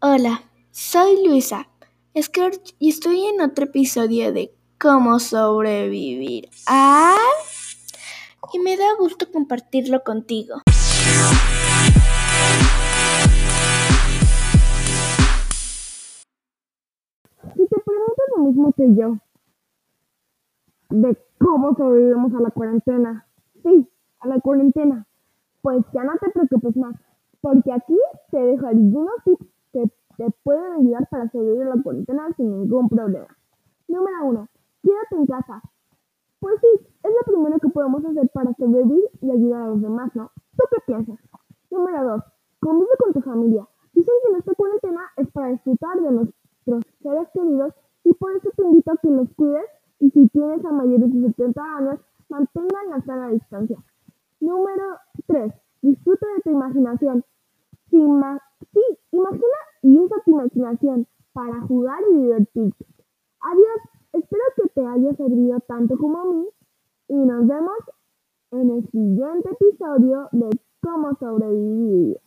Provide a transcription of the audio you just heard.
Hola, soy Luisa. Scourge y estoy en otro episodio de Cómo sobrevivir. A... Y me da gusto compartirlo contigo. Si te preguntas lo mismo que yo, de cómo sobrevivimos a la cuarentena, sí, a la cuarentena, pues ya no te preocupes más, porque aquí te dejo algunos tips que te pueden ayudar para sobrevivir la cuarentena sin ningún problema. Número uno, quédate en casa. Pues sí, es lo primero que podemos hacer para sobrevivir y ayudar a los demás, ¿no? ¿Tú qué piensas? Número dos, convive con tu familia. Dicen que esta cuarentena es para disfrutar de nuestros seres queridos y por eso te invito a que los cuides y si tienes a mayores de 70 años, mantengan la sana distancia. Número 3. Disfruta de tu imaginación. usa tu para jugar y divertirte. Adiós, espero que te haya servido tanto como a mí y nos vemos en el siguiente episodio de Cómo sobrevivir.